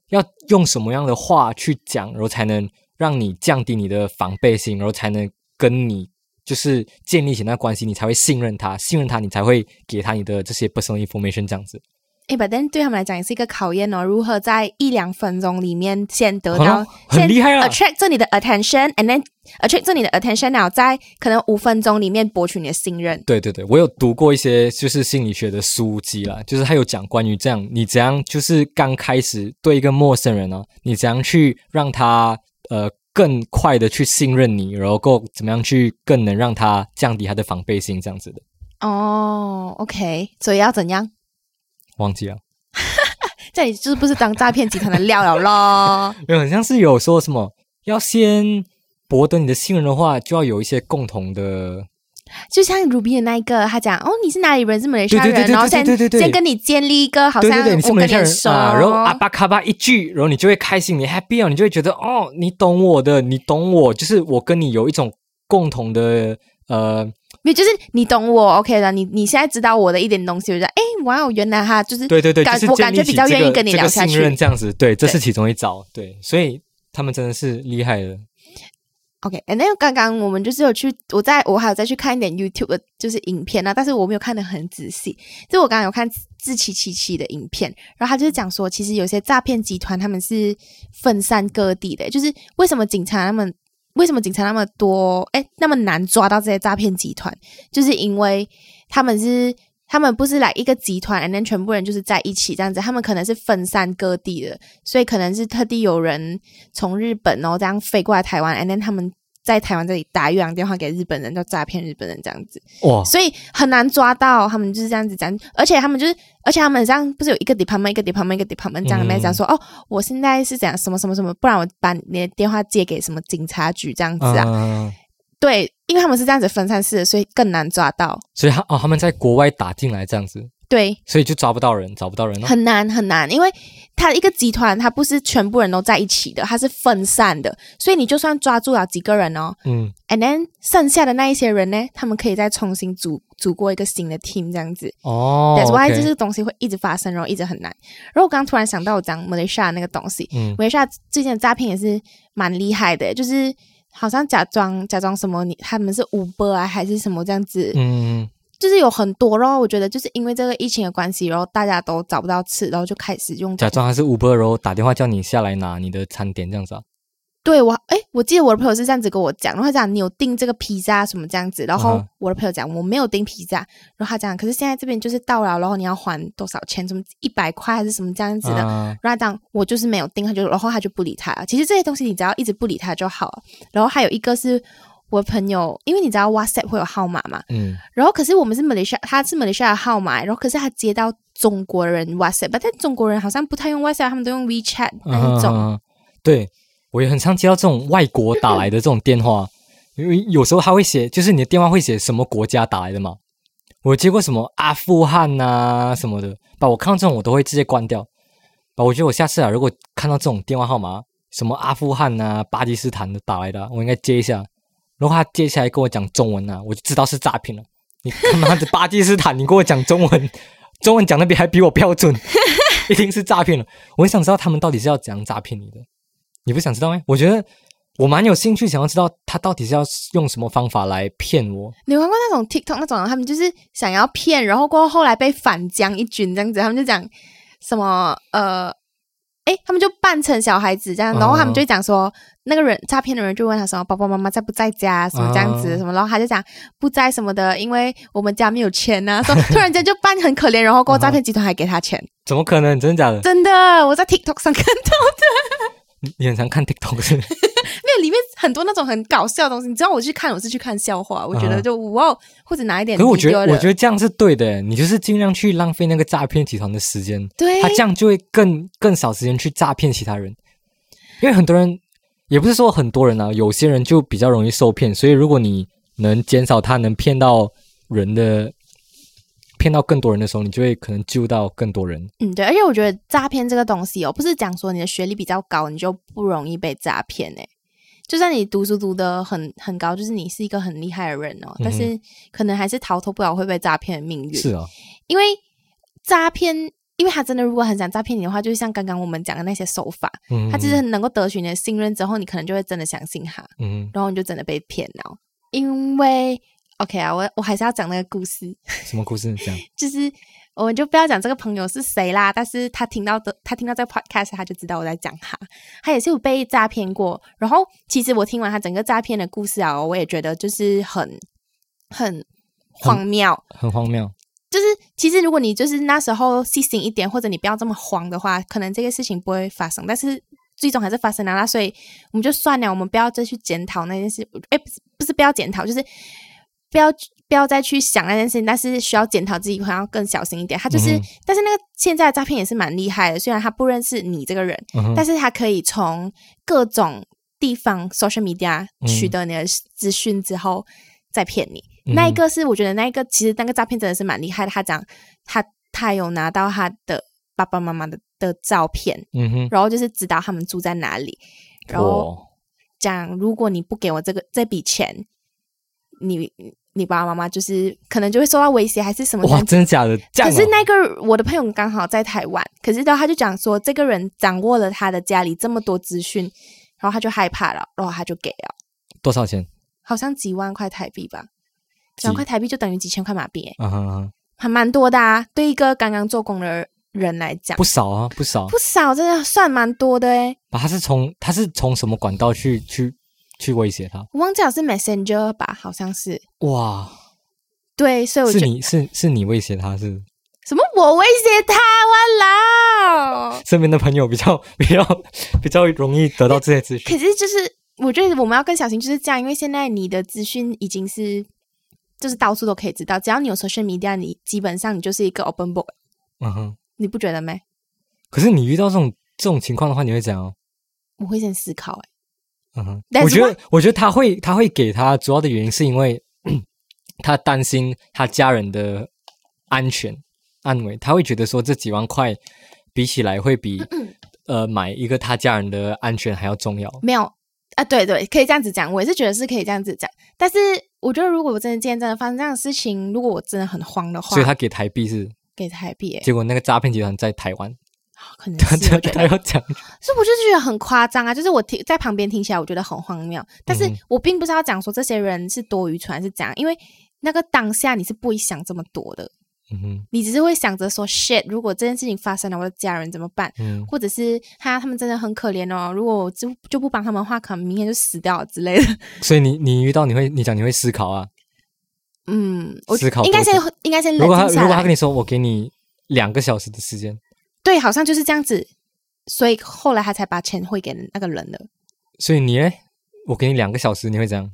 要用什么样的话去讲，然后才能让你降低你的防备心，然后才能跟你。就是建立起那关系，你才会信任他，信任他，你才会给他你的这些 personal information 这样子。哎，但对他们来讲也是一个考验哦。如何在一两分钟里面先得到很厉害啊，attract 这你的 attention，and then attract 这你的 attention，然后在可能五分钟里面博取你的信任。对对对，我有读过一些就是心理学的书籍啦，就是他有讲关于这样，你怎样就是刚开始对一个陌生人呢，你怎样去让他呃更快的去信任你，然后够怎么样去更能让他降低他的防备心这样子的。哦，OK，所以要怎样？忘记了，这里就是不是当诈骗集团的料了咯？没有，好像是有说什么要先博得你的信任的话，就要有一些共同的。就像 Ruby 的那一个，他讲哦，你是哪里人？是马来西亚人，然后先先跟你建立一个好像我跟你熟，然后阿巴卡巴一句，然后你就会开心，你 happy 哦，你就会觉得哦，你懂我的，你懂我，就是我跟你有一种共同的呃。没有，就是你懂我，OK 的。你你现在知道我的一点东西，我觉得，哎，哇哦，原来哈就是对对对，我感觉比较愿意跟你聊下去，这样子，对，这是其中一招，对，所以他们真的是厉害的。OK，那刚刚我们就是有去，我在我还有再去看一点 YouTube 的就是影片啊，但是我没有看的很仔细。就我刚刚有看自欺欺欺的影片，然后他就是讲说，其实有些诈骗集团他们是分散各地的，就是为什么警察那么。为什么警察那么多？哎，那么难抓到这些诈骗集团，就是因为他们是他们不是来一个集团，然后全部人就是在一起这样子，他们可能是分散各地的，所以可能是特地有人从日本然后这样飞过来台湾，然后他们。在台湾这里打越洋电话给日本人，就诈骗日本人这样子，哇！所以很难抓到他们就是这样子讲，而且他们就是，而且他们这样不是有一个 department 一个 department 一个 department 这样没讲说哦，我现在是讲什么什么什么，不然我把你的电话借给什么警察局这样子啊？对，因为他们是这样子分散式的，所以更难抓到。所以他哦，他们在国外打进来这样子。对，所以就抓不到人，找不到人很难很难，因为他一个集团，他不是全部人都在一起的，他是分散的，所以你就算抓住了几个人哦，嗯，and then 剩下的那一些人呢，他们可以再重新组组过一个新的 team 这样子哦，That's why 这个东西会一直发生，然后一直很难。然后我刚刚突然想到我讲马来西亚那个东西，马来西亚最近的诈骗也是蛮厉害的，就是好像假装假装什么你他们是 Uber 啊还是什么这样子，嗯。就是有很多，然后我觉得就是因为这个疫情的关系，然后大家都找不到吃，然后就开始用假装还是 Uber，然后打电话叫你下来拿你的餐点这样子啊。对我，哎，我记得我的朋友是这样子跟我讲，然后讲你有订这个披萨什么这样子，然后我的朋友讲我没有订披萨，然后他讲可是现在这边就是到了，然后你要还多少钱？什么一百块还是什么这样子的？然后讲我就是没有订，他就然后他就不理他了。其实这些东西你只要一直不理他就好了。然后还有一个是。我朋友，因为你知道 WhatsApp 会有号码嘛，嗯，然后可是我们是马来西亚，他是马来西亚的号码，然后可是他接到中国人 WhatsApp，但中国人好像不太用 WhatsApp，他们都用 WeChat 那一种。对，我也很常接到这种外国打来的这种电话，因为有时候他会写，就是你的电话会写什么国家打来的嘛。我接过什么阿富汗呐什么的，把我看到这种我都会直接关掉。啊，我觉得我下次啊，如果看到这种电话号码，什么阿富汗呐、巴基斯坦的打来的，我应该接一下。如果他接下来跟我讲中文呢，我就知道是诈骗了。你他妈的巴基斯坦，你跟我讲中文，中文讲的比还比我标准，一定是诈骗了。我很想知道他们到底是要怎样诈骗你的，你不想知道吗？我觉得我蛮有兴趣，想要知道他到底是要用什么方法来骗我。你玩过那种 TikTok 那种，他们就是想要骗，然后过后后来被反将一军这样子，他们就讲什么呃。哎，他们就扮成小孩子这样，然后他们就讲说，那个人诈骗的人就问他说：“爸爸妈妈在不在家？什么这样子什么？”然后他就讲不在什么的，因为我们家没有钱呐。说突然间就扮很可怜，然后过诈骗集团还给他钱，怎么可能？真的假的？真的，我在 TikTok 上看到的。你很常看 TikTok 是？没有，里面很多那种很搞笑的东西。你知道我去看，我是去看笑话。我觉得就哇，或者拿一点。可是我觉得，我觉得这样是对的。你就是尽量去浪费那个诈骗集团的时间。对，他这样就会更更少时间去诈骗其他人。因为很多人，也不是说很多人啊，有些人就比较容易受骗。所以如果你能减少他能骗到人的。骗到更多人的时候，你就会可能救到更多人。嗯，对，而且我觉得诈骗这个东西哦，不是讲说你的学历比较高，你就不容易被诈骗诶。就算你读书读的很很高，就是你是一个很厉害的人哦，但是可能还是逃脱不了会被诈骗的命运。是啊，因为诈骗，因为他真的如果很想诈骗你的话，就是像刚刚我们讲的那些手法，他其实能够得取你的信任之后，你可能就会真的相信他，嗯，然后你就真的被骗了，因为。OK 啊，我我还是要讲那个故事。什么故事？讲 就是我们就不要讲这个朋友是谁啦。但是他听到的，他听到这个 podcast，他就知道我在讲他。他也是有被诈骗过。然后，其实我听完他整个诈骗的故事啊，我也觉得就是很很荒谬，很荒谬。就是其实如果你就是那时候细心一点，或者你不要这么慌的话，可能这个事情不会发生。但是最终还是发生了，啦所以我们就算了，我们不要再去检讨那件事。哎，不是不是不要检讨，就是不要。不要再去想那件事情，但是需要检讨自己，可能要更小心一点。他就是，但是那个现在的诈骗也是蛮厉害的。虽然他不认识你这个人，但是他可以从各种地方 social media 取得你的资讯之后再骗你。那一个是我觉得那一个其实那个诈骗真的是蛮厉害的。他讲他他有拿到他的爸爸妈妈的的照片，嗯哼，然后就是知道他们住在哪里，然后讲如果你不给我这个这笔钱，你。你爸爸妈妈就是可能就会受到威胁，还是什么？哇，真的假的？可是那个我的朋友刚好在台湾，可是他就讲说，这个人掌握了他的家里这么多资讯，然后他就害怕了，然后他就给了多少钱？好像几万块台币吧，几万块台币就等于几千块马币，嗯还蛮多的啊。对一个刚刚做工的人来讲，不少啊，不少，不少，真的算蛮多的哎。他是从他是从什么管道去去？去威胁他，我忘记了是 Messenger 吧，好像是。哇，对，所以我是你是是你威胁他是？什么？我威胁他？哇啦！身边的朋友比较 比较比较容易得到这些资讯。可是就是我觉得我们要更小心，就是这样，因为现在你的资讯已经是就是到处都可以知道，只要你有 social media，你基本上你就是一个 open book。嗯哼，你不觉得没？可是你遇到这种这种情况的话，你会怎样？我会先思考，哎。嗯哼，我觉得，我觉得他会，他会给他主要的原因是因为 他担心他家人的安全安危，他会觉得说这几万块比起来会比呃买一个他家人的安全还要重要。没有啊，对对，可以这样子讲，我也是觉得是可以这样子讲。但是我觉得如果我真的今天真的发生这样的事情，如果我真的很慌的话，所以他给台币是给台币，结果那个诈骗集团在台湾。可能是他要讲，所以我就觉得很夸张啊！就是我听在旁边听起来，我觉得很荒谬。但是我并不是要讲说这些人是多愚蠢还是怎样，因为那个当下你是不会想这么多的。嗯哼，你只是会想着说，shit，如果这件事情发生了，我的家人怎么办？嗯，或者是他他们真的很可怜哦。如果我就就不帮他们的话，可能明天就死掉了之类的。所以你你遇到你会你讲你会思考啊？嗯，我思考应该先应该先冷静下来。如果他如果他跟你说，我给你两个小时的时间。对，好像就是这样子，所以后来他才把钱汇给那个人的。所以你呢？我给你两个小时，你会怎样？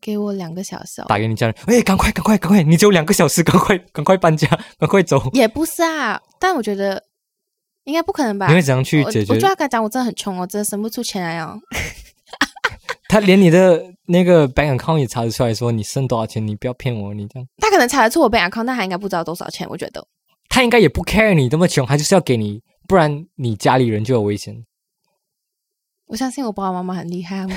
给我两个小时，打给你家人，哎，赶快，赶快，赶快！你只有两个小时，赶快，赶快搬家，赶快走。也不是啊，但我觉得应该不可能吧？你会怎样去解决？我就要跟他讲，我真的很穷，我真的生不出钱来哦。他连你的那个 bank account 也查得出来，说你剩多少钱，你不要骗我，你这样。他可能查得出我 bank account，但他应该不知道多少钱。我觉得。他应该也不 care 你这么穷，他就是要给你，不然你家里人就有危险。我相信我爸爸妈妈很厉害。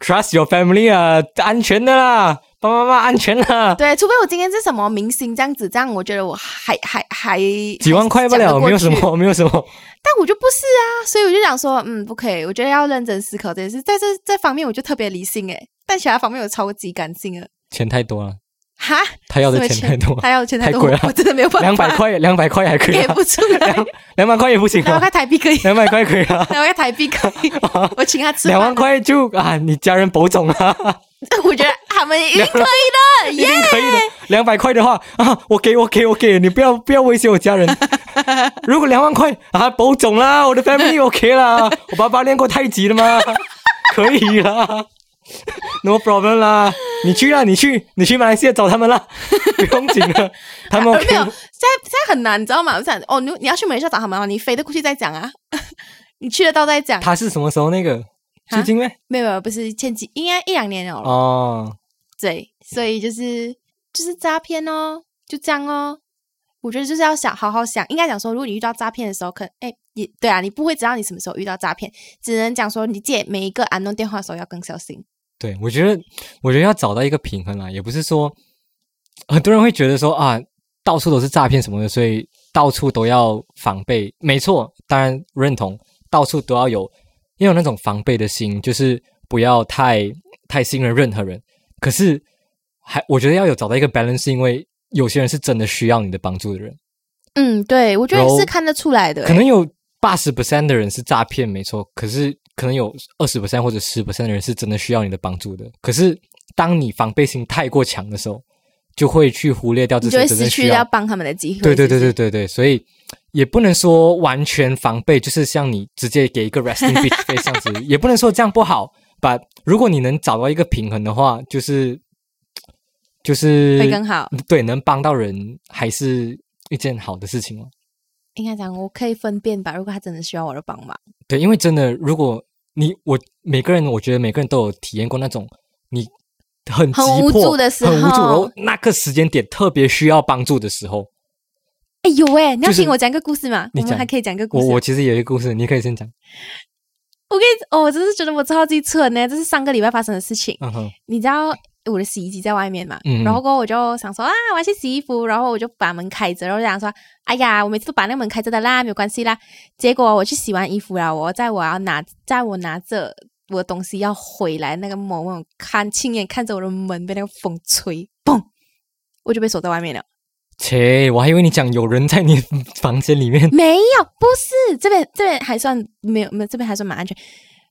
Trust your family 啊，安全的啦，爸爸妈妈安全的。对，除非我今天是什么明星这样子，这样我觉得我还还还几万块不了，没有什么，没有什么。但我就不是啊，所以我就想说，嗯，不可以，我觉得要认真思考这件事。在这这方面，我就特别理性诶，但其他方面我超级感性啊。钱太多了。哈，他要的钱太多，他要的钱太贵了，我真的没有办法。两百块，两百块还可以，给不出来。两百块也不行，两百块台币可以，两百块可以啊，两百块台币可以。我请他吃。两万块就啊，你家人保种啊。我觉得他们一定可以的，一定可以的。两百块的话啊，我给我给我给你，不要不要威胁我家人。如果两万块啊，保种啦，我的 family OK 啦，我爸爸练过太极了吗？可以啦。No problem 啦，你去啦，你去，你去马来西亚找他们啦，不用紧了。他们 没有，现在现在很难，你知道吗？我想哦，你你要去马来西亚找他们啊，你飞得过去再讲啊，你去得到再讲。他是什么时候那个最近没？没有，不是前几，应该一两年了。哦，对，所以就是就是诈骗哦，就这样哦。我觉得就是要想好好想，应该讲说，如果你遇到诈骗的时候，可哎，你对啊，你不会知道你什么时候遇到诈骗，只能讲说你借每一个安诺电话的时候要更小心。对，我觉得，我觉得要找到一个平衡啊，也不是说很多人会觉得说啊，到处都是诈骗什么的，所以到处都要防备。没错，当然认同，到处都要有要有那种防备的心，就是不要太太信任任何人。可是还我觉得要有找到一个 balance，是因为有些人是真的需要你的帮助的人。嗯，对，我觉得是看得出来的。可能有八十 percent 的人是诈骗，没错。可是可能有二十 percent 或者十 percent 的人是真的需要你的帮助的。可是当你防备心太过强的时候，就会去忽略掉这些真正需要帮他们的机会。对对对对对对，所以也不能说完全防备，就是像你直接给一个 resting bitch face 这样子，也不能说这样不好。把如果你能找到一个平衡的话，就是就是会更好。对，能帮到人还是一件好的事情哦。应该讲，我可以分辨吧。如果他真的需要我的帮忙，对，因为真的，如果你我每个人，我觉得每个人都有体验过那种你。很很无助的时候，很无助，然后那个时间点特别需要帮助的时候，哎有哎，你要听我讲个故事吗？我们还可以讲个故事。我我其实有一个故事，你可以先讲。我跟你哦，我真是觉得我超级蠢呢，这是上个礼拜发生的事情。嗯哼，你知道我的洗衣机在外面嘛？嗯，然后过后我就想说啊，我要去洗衣服，然后我就把门开着，然后想说，哎呀，我每次都把那个门开着的啦，没有关系啦。结果我去洗完衣服了，我在我要拿，在我拿着。我的东西要回来，那个某某看亲眼看着我的门被那个风吹，嘣，我就被锁在外面了。切，我还以为你讲有人在你房间里面，没有，不是这边这边还算没有，没有这边还算蛮安全。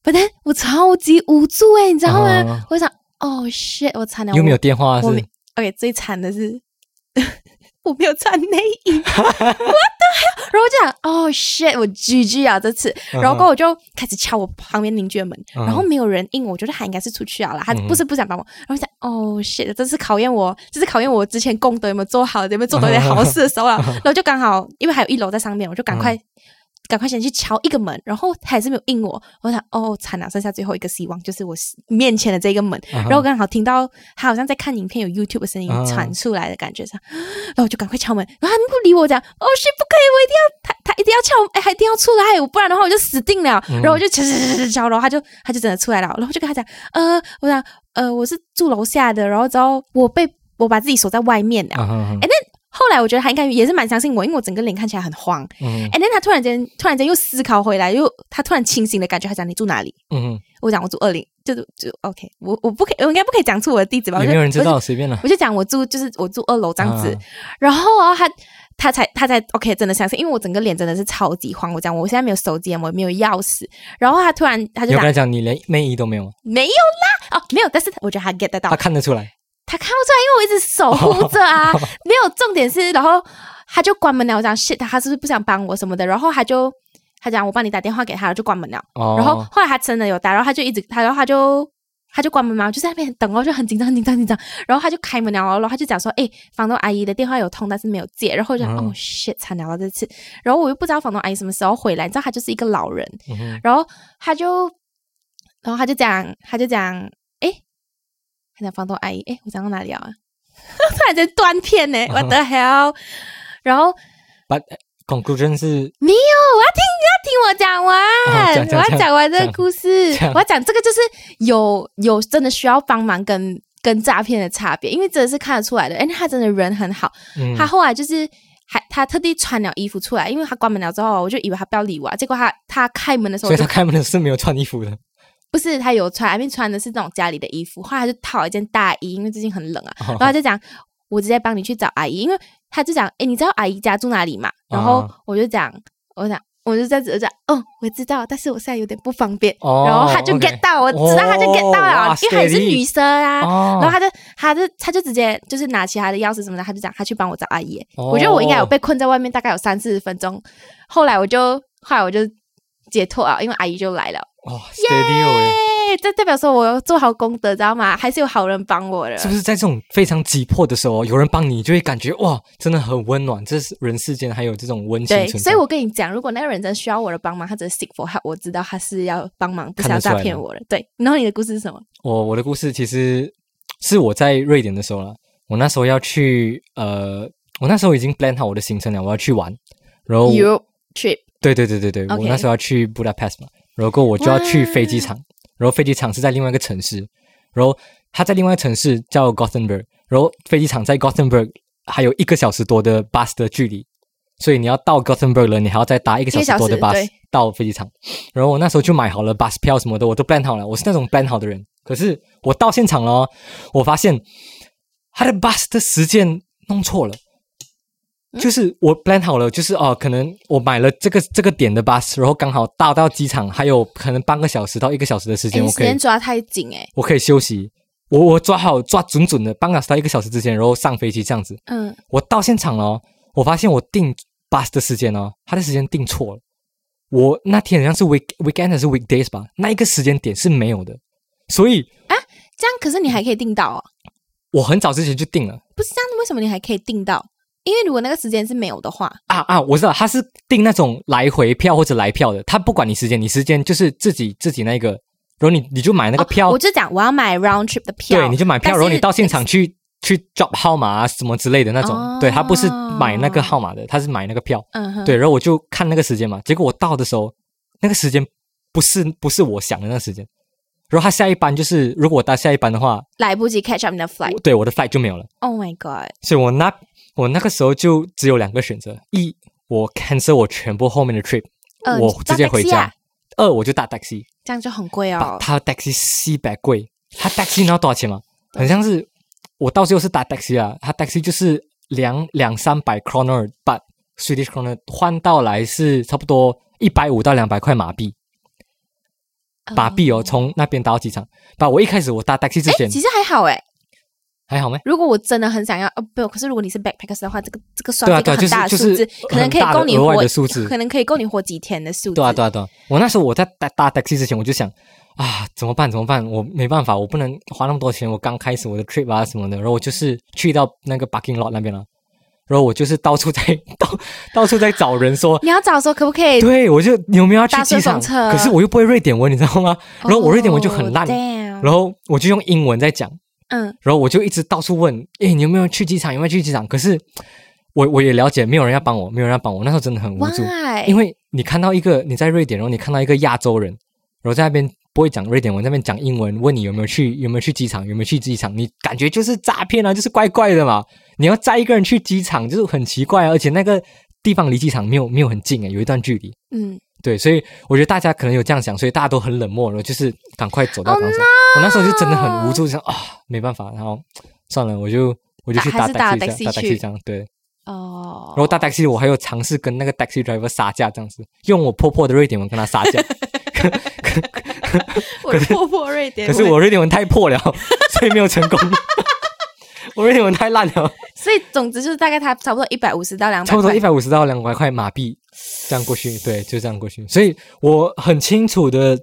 不但我超级无助哎，你知道吗？我想，哦 shit，我惨了。有没有电话？是 OK，最惨的是。我没有穿内衣，我的然后我就讲哦 shit，我 GG 啊这次，然后过后我就开始敲我旁边邻居的门，然后没有人应，我觉得他应该是出去了，他不是不想帮我，然后讲哦 shit，这是考验我，这是考验我之前功德有没有做好，有没有做到点好事的时候了，然后就刚好因为还有一楼在上面，我就赶快。赶快先去敲一个门，然后他还是没有应我。我想，哦，惨了，剩下最后一个希望就是我面前的这个门。然后刚好听到他好像在看影片，有 YouTube 的声音传出来的感觉上，然后我就赶快敲门。然后他不理我，讲，哦，是不可以，我一定要他，他一定要敲，哎，还一定要出来，不然的话我就死定了。然后我就敲敲敲敲敲，然后他就他就真的出来了。然后就跟他讲，呃，我想，呃，我是住楼下的，然后之后我被我把自己锁在外面了。哎，那。后来我觉得他应该也是蛮相信我，因为我整个脸看起来很慌。嗯，哎，那他突然间突然间又思考回来，又他突然清醒的感觉，他讲你住哪里？嗯，我讲我住二零，就就 OK，我我不可以，我应该不可以讲出我的地址吧？没有人知道，随便了。我就讲我住就是我住二楼这样子，然后啊，他他才他才 OK，真的相信，因为我整个脸真的是超级慌。我讲我现在没有手机，我没有钥匙，然后他突然他就跟他讲你连内衣都没有？没有啦，哦，没有，但是我觉得他 get 得到，他看得出来。他看不出来，因为我一直守护着啊。没有重点是，然后他就关门了。我讲 shit，他是不是不想帮我什么的？然后他就他讲我帮你打电话给他，就关门了。然后后来他真的有打，然后他就一直他，然后他就他就关门嘛，就在那边等哦，就很紧张，很紧张，紧张。然后他就开门了，然后他就讲说：“哎，房东阿姨的电话有通，但是没有接。”然后就哦 shit，惨了这次。然后我又不知道房东阿姨什么时候回来，你知道他就是一个老人。然后他就然后他就讲，他就讲。看到房东阿姨，哎，我讲到哪里啊？突然间断片呢，What the hell？然后，But conclusion 是没有，我要听，你要听我讲完，我要讲完这个故事，我要讲这个就是有有真的需要帮忙跟跟诈骗的差别，因为真的是看得出来的。哎，他真的人很好，他后来就是还他特地穿了衣服出来，因为他关门了之后，我就以为他不要理我，啊结果他他开门的时候，所以他开门的是没有穿衣服的。不是他有穿，阿明穿的是那种家里的衣服，后来就套一件大衣，因为最近很冷啊。然后他就讲，我直接帮你去找阿姨，因为他就讲，哎，你知道阿姨家住哪里吗？然后我就讲，我讲，我就在这讲，哦，我知道，但是我现在有点不方便。然后他就 get 到，我知道他就 get 到了，因为他也是女生啊。然后他就，他就，他就直接就是拿起他的钥匙什么的，他就讲，他去帮我找阿姨。我觉得我应该有被困在外面，大概有三四十分钟。后来我就，后来我就解脱啊，因为阿姨就来了。哦耶！这代表说我要做好功德，知道吗？还是有好人帮我的。是不是在这种非常急迫的时候，有人帮你，就会感觉哇，真的很温暖。这是人世间还有这种温情。对，所以我跟你讲，如果那个人真需要我的帮忙，他只是 seek for help，我知道他是要帮忙，不是要诈骗我的。对。然后你的故事是什么？我我的故事其实是我在瑞典的时候了。我那时候要去呃，我那时候已经 plan 好我的行程了，我要去玩。然后 Europe trip。对对对对对，我那时候要去 Budapest 嘛。然后我就要去飞机场，然后飞机场是在另外一个城市，然后他在另外一个城市叫 Gothenburg，然后飞机场在 Gothenburg 还有一个小时多的 bus 的距离，所以你要到 Gothenburg 了，你还要再搭一个小时多的 bus 到飞机场。然后我那时候就买好了 bus 票什么的，我都 plan 好了，我是那种 plan 好的人。可是我到现场了，我发现他的 bus 的时间弄错了，就是我 plan 好了，就是哦，可能我买了这个这个点的 bus，然后刚好到到机场，还有可能半个小时到一个小时的时间，我可以抓太紧哎，我可以休息，我我抓好抓准准的，半个小时到一个小时之间，然后上飞机这样子。嗯，我到现场了，我发现我订 bus 的时间哦，他的时间订错了，我那天好像是 week weekend 还是 weekdays 吧，那一个时间点是没有的，所以啊，这样可是你还可以订到哦。我很早之前就订了，不是这样子，为什么你还可以订到？因为如果那个时间是没有的话，啊啊，我知道他是订那种来回票或者来票的，他不管你时间，你时间就是自己自己那个，然后你你就买那个票，我就讲我要买 round trip 的票，对，你就买票，然后你到现场去去 drop 号码啊什么之类的那种，对他不是买那个号码的，他是买那个票，嗯，对，然后我就看那个时间嘛，结果我到的时候，那个时间不是不是我想的那个时间。然后他下一班就是，如果我搭下一班的话，来不及 catch up 你的 flight，对，我的 flight 就没有了。Oh my god！所以我那我那个时候就只有两个选择：一，我 cancel 我全部后面的 trip，我直接回家；二，我就搭 taxi，这样就很贵哦。他 taxi 四百贵，他 taxi 你知道多少钱吗？很像是我到最后是搭 taxi 啊，他 taxi 就是两两三百 kroner，but Swedish kroner 换到来是差不多一百五到两百块马币。把币哦，从那边到机场。把我一开始我搭 taxi 之前，其实还好哎，还好没？如果我真的很想要，哦不，可是如果你是 backpackers 的话，这个这个算一个很大的数字，可能可以够你活，可能可以够你活几天的数字。对啊对啊对啊！我那时候我在搭搭 taxi 之前，我就想啊，怎么办怎么办？我没办法，我不能花那么多钱。我刚开始我的 trip 啊什么的，然后我就是去到那个 parking lot 那边了。然后我就是到处在 到到处在找人说，你要找说可不可以？对，我就有没有要去机场？可是我又不会瑞典文，你知道吗？然后我瑞典文就很烂，然后我就用英文在讲，嗯，然后我就一直到处问，哎，你有没有去机场？有没有去机场？可是我我也了解，没有人要帮我，没有人要帮我。那时候真的很无助，因为你看到一个你在瑞典，然后你看到一个亚洲人，然后在那边。不会讲瑞典文，那边讲英文，问你有没有去，有没有去机场，有没有去机场？你感觉就是诈骗啊，就是怪怪的嘛。你要载一个人去机场，就是很奇怪啊，而且那个地方离机场没有没有很近诶，有一段距离。嗯，对，所以我觉得大家可能有这样想，所以大家都很冷漠，然后就是赶快走到当场。我那时候就真的很无助，想啊，没办法，然后算了，我就我就去搭 taxi，搭 taxi 这样，对。哦。然后搭 taxi，我还有尝试跟那个 taxi driver 杀价，这样子用我破破的瑞典文跟他杀价。我破破瑞典，可是我瑞典文太破了，所以没有成功。我瑞典文太烂了，所以总之就是大概他差不多一百五十到两百，差不多一百五十到两百块马币这样过去，对，就这样过去。所以我很清楚的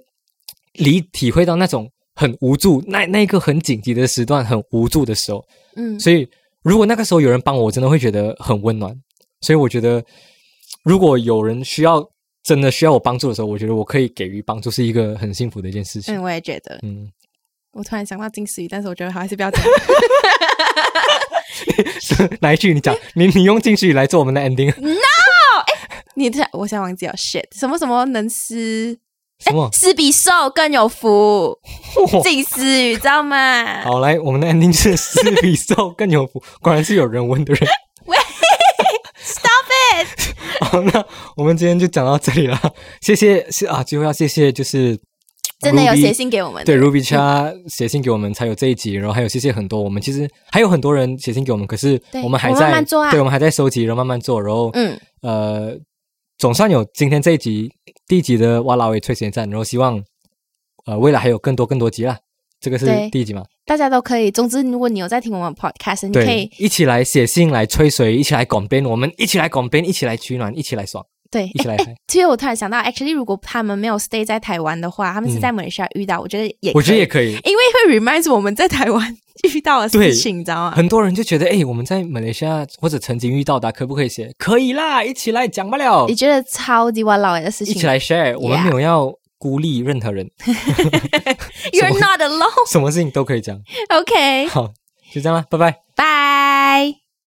理体会到那种很无助，那那个很紧急的时段很无助的时候，嗯，所以如果那个时候有人帮我，我真的会觉得很温暖。所以我觉得如果有人需要。真的需要我帮助的时候，我觉得我可以给予帮助，是一个很幸福的一件事情。嗯，我也觉得。嗯，我突然想到金丝鱼，但是我觉得还是不要讲。哪一句你讲？你你用金丝鱼来做我们的 ending？No！哎，你这我现在忘记了。Shit！什么什么能吃？什么？吃比瘦更有福？金丝鱼知道吗？好，来，我们的 ending 是吃比瘦更有福。果然是有人问的人。喂，stop it！好，那我们今天就讲到这里了。谢谢，是啊，最后要谢谢，就是真的有写信给我们，对，Ruby Cha 写信给我们才有这一集。然后还有谢谢很多，我们其实还有很多人写信给我们，可是我们还在做，对，我们还在收集，然后慢慢做。然后，嗯，呃，总算有今天这一集第一集的哇啦喂催眠站，然后希望呃未来还有更多更多集啦。这个是第一集嘛？大家都可以。总之，如果你有在听我们 podcast，你可以一起来写信来吹水，一起来广边，我们一起来广边，一起来取暖，一起来爽。对，一起来。其实我突然想到，actually，如果他们没有 stay 在台湾的话，他们是在马来西亚遇到，我觉得也，我觉得也可以，因为会 remind 我们在台湾 遇到的事情，你知道吗？很多人就觉得，哎，我们在马来西亚或者曾经遇到的，可不可以写？可以啦，一起来讲不了。你觉得超级哇老的事情，一起来 share，我们没有要。孤立任何人，You're not alone。什么事情都可以讲。OK，好，就这样了，拜拜，拜。